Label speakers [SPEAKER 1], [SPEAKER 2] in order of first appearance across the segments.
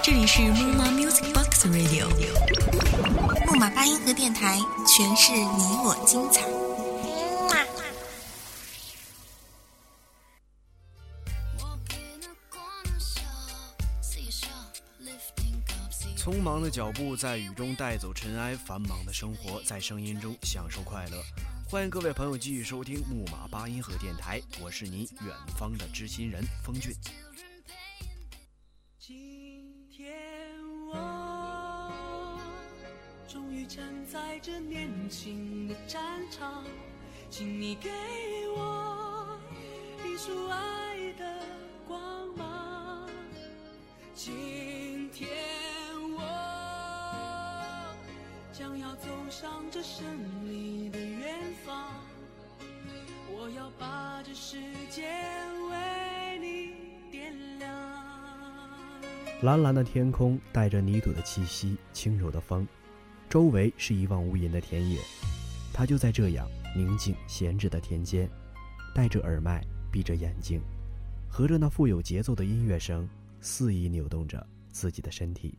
[SPEAKER 1] 这里是木马 Music Box Radio，
[SPEAKER 2] 木马八音盒电台，诠释你我精彩。
[SPEAKER 3] 匆忙的脚步在雨中带走尘埃，繁忙的生活在声音中享受快乐。欢迎各位朋友继续收听木马八音盒电台，我是你远方的知心人风俊。
[SPEAKER 4] 终于站在这年轻的战场，请你给我一束爱的光芒。今天我将要走上这胜利的远方。我要把这世界为你点亮。
[SPEAKER 3] 蓝蓝的天空带着泥土的气息，轻柔的风，周围是一望无垠的田野。他就在这样宁静闲置的田间，戴着耳麦，闭着眼睛，和着那富有节奏的音乐声，肆意扭动着自己的身体。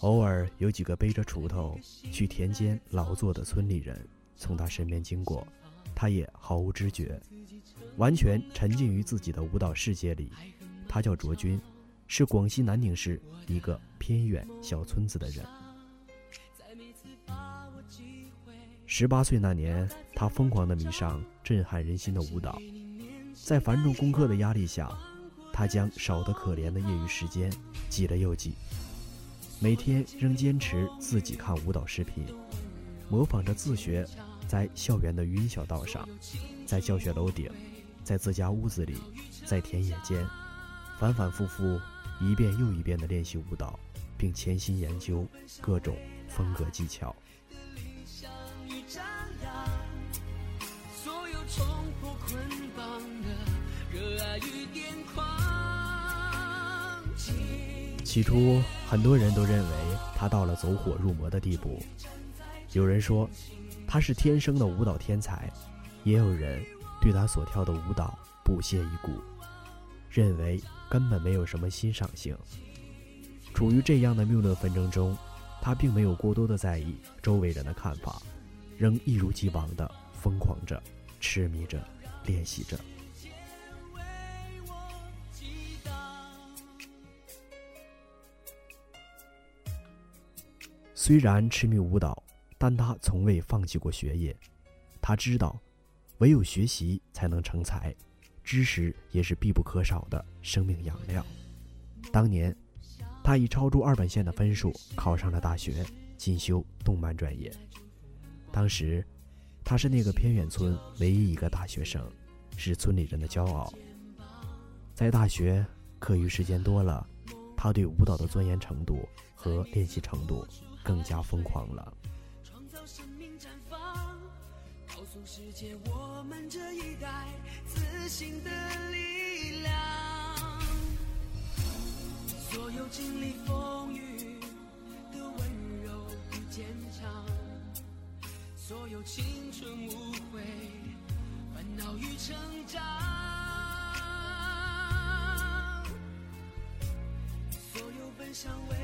[SPEAKER 3] 偶尔有几个背着锄头去田间劳作的村里人从他身边经过，他也毫无知觉，完全沉浸于自己的舞蹈世界里。他叫卓君，是广西南宁市一个偏远小村子的人。十八岁那年，他疯狂地迷上震撼人心的舞蹈，在繁重功课的压力下，他将少得可怜的业余时间挤了又挤。每天仍坚持自己看舞蹈视频，模仿着自学，在校园的语音小道上，在教学楼顶，在自家屋子里，在田野间，反反复复，一遍又一遍地练习舞蹈，并潜心研究各种风格技巧。起初，很多人都认为他到了走火入魔的地步。有人说他是天生的舞蹈天才，也有人对他所跳的舞蹈不屑一顾，认为根本没有什么欣赏性。处于这样的谬论纷争中，他并没有过多的在意周围人的看法，仍一如既往的疯狂着、痴迷着、练习着。虽然痴迷舞蹈，但他从未放弃过学业。他知道，唯有学习才能成才，知识也是必不可少的生命养料。当年，他以超出二本线的分数考上了大学，进修动漫专业。当时，他是那个偏远村唯一一个大学生，是村里人的骄傲。在大学，课余时间多了，他对舞蹈的钻研程度和练习程度。更加疯狂了。
[SPEAKER 4] 世界我们这一代自信的力量。所有经历风雨的温柔与坚强，所有青春无悔、烦恼与成长，所有奔向未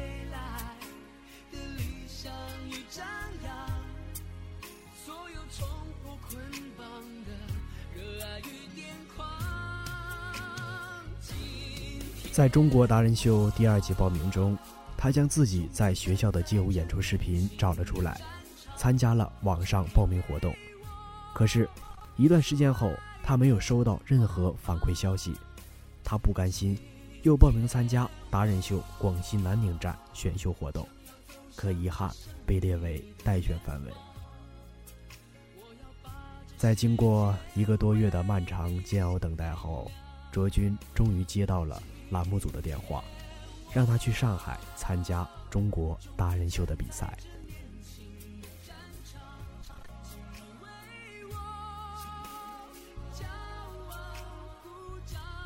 [SPEAKER 3] 在中国达人秀第二季报名中，他将自己在学校的街舞演出视频找了出来，参加了网上报名活动。可是，一段时间后，他没有收到任何反馈消息，他不甘心，又报名参加达人秀广西南宁站选秀活动。可遗憾被列为待选范围。在经过一个多月的漫长煎熬等待后，卓君终于接到了栏目组的电话，让他去上海参加中国达人秀的比赛。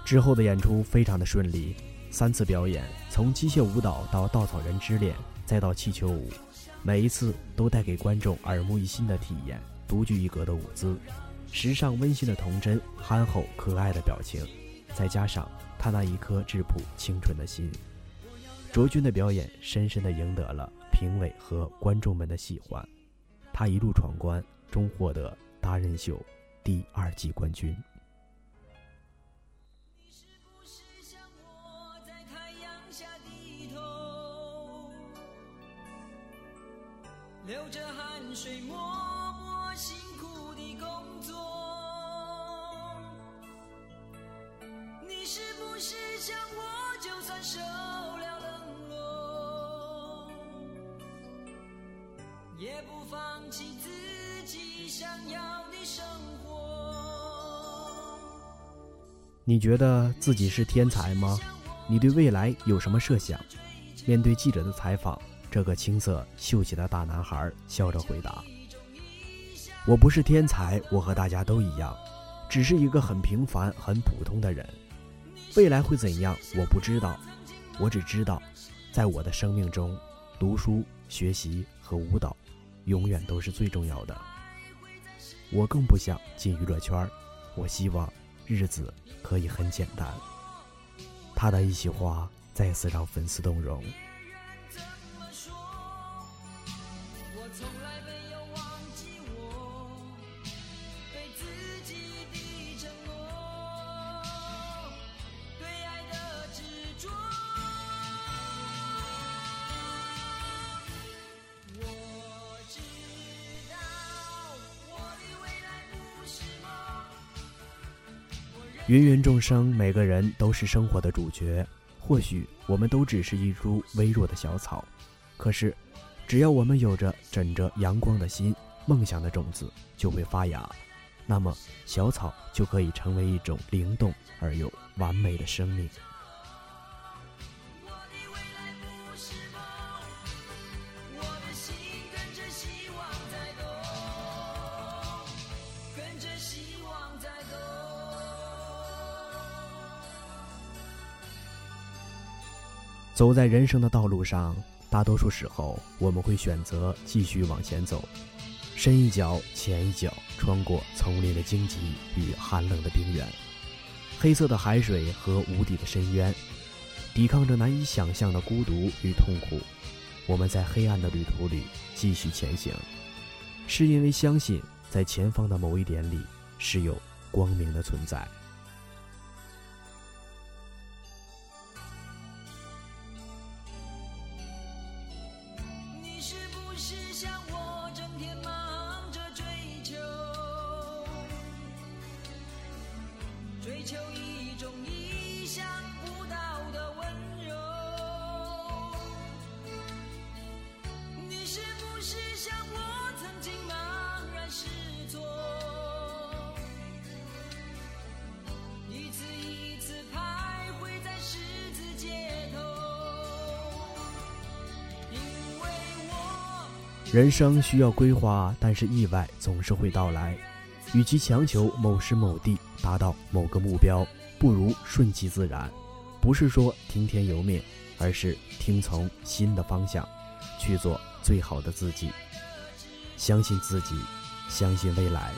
[SPEAKER 3] 之后的演出非常的顺利，三次表演，从机械舞蹈到稻草人之恋。再到气球舞，每一次都带给观众耳目一新的体验，独具一格的舞姿，时尚温馨的童真，憨厚可爱的表情，再加上他那一颗质朴清纯的心，卓君的表演深深地赢得了评委和观众们的喜欢。他一路闯关，终获得达人秀第二季冠军。
[SPEAKER 4] 流着汗水默默辛苦的工作，不是像我，就算受了冷落，也不放弃自己想要的生活？
[SPEAKER 3] 你觉得自己是天才吗？你对未来有什么设想？面对记者的采访。这个青涩秀气的大男孩笑着回答：“我不是天才，我和大家都一样，只是一个很平凡、很普通的人。未来会怎样，我不知道。我只知道，在我的生命中，读书、学习和舞蹈，永远都是最重要的。我更不想进娱乐圈，我希望日子可以很简单。”他的一席话再次让粉丝动容。芸芸众生，每个人都是生活的主角。或许我们都只是一株微弱的小草，可是，只要我们有着枕着阳光的心，梦想的种子就会发芽，那么小草就可以成为一种灵动而又完美的生命。走在人生的道路上，大多数时候我们会选择继续往前走，深一脚浅一脚，穿过丛林的荆棘与寒冷的冰原，黑色的海水和无底的深渊，抵抗着难以想象的孤独与痛苦。我们在黑暗的旅途里继续前行，是因为相信在前方的某一点里是有光明的存在。
[SPEAKER 4] 求一种意想不到的温柔。你是不是像我曾经茫然失措？一
[SPEAKER 5] 次一次徘徊在十字街头，因为我。
[SPEAKER 3] 人生需要规划，但是意外总是会到来。与其强求某时某地达到某个目标，不如顺其自然。不是说听天由命，而是听从心的方向，去做最好的自己。相信自己，相信未来。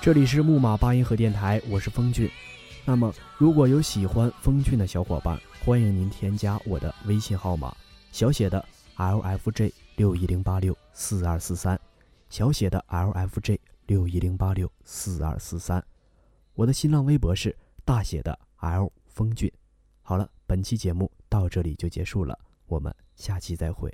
[SPEAKER 3] 这里是木马八音盒电台，我是风俊。那么，如果有喜欢风俊的小伙伴，欢迎您添加我的微信号码，小写的 L F J 六一零八六四二四三，小写的 L F J 六一零八六四二四三。我的新浪微博是大写的 L 风俊。好了，本期节目到这里就结束了，我们下期再会。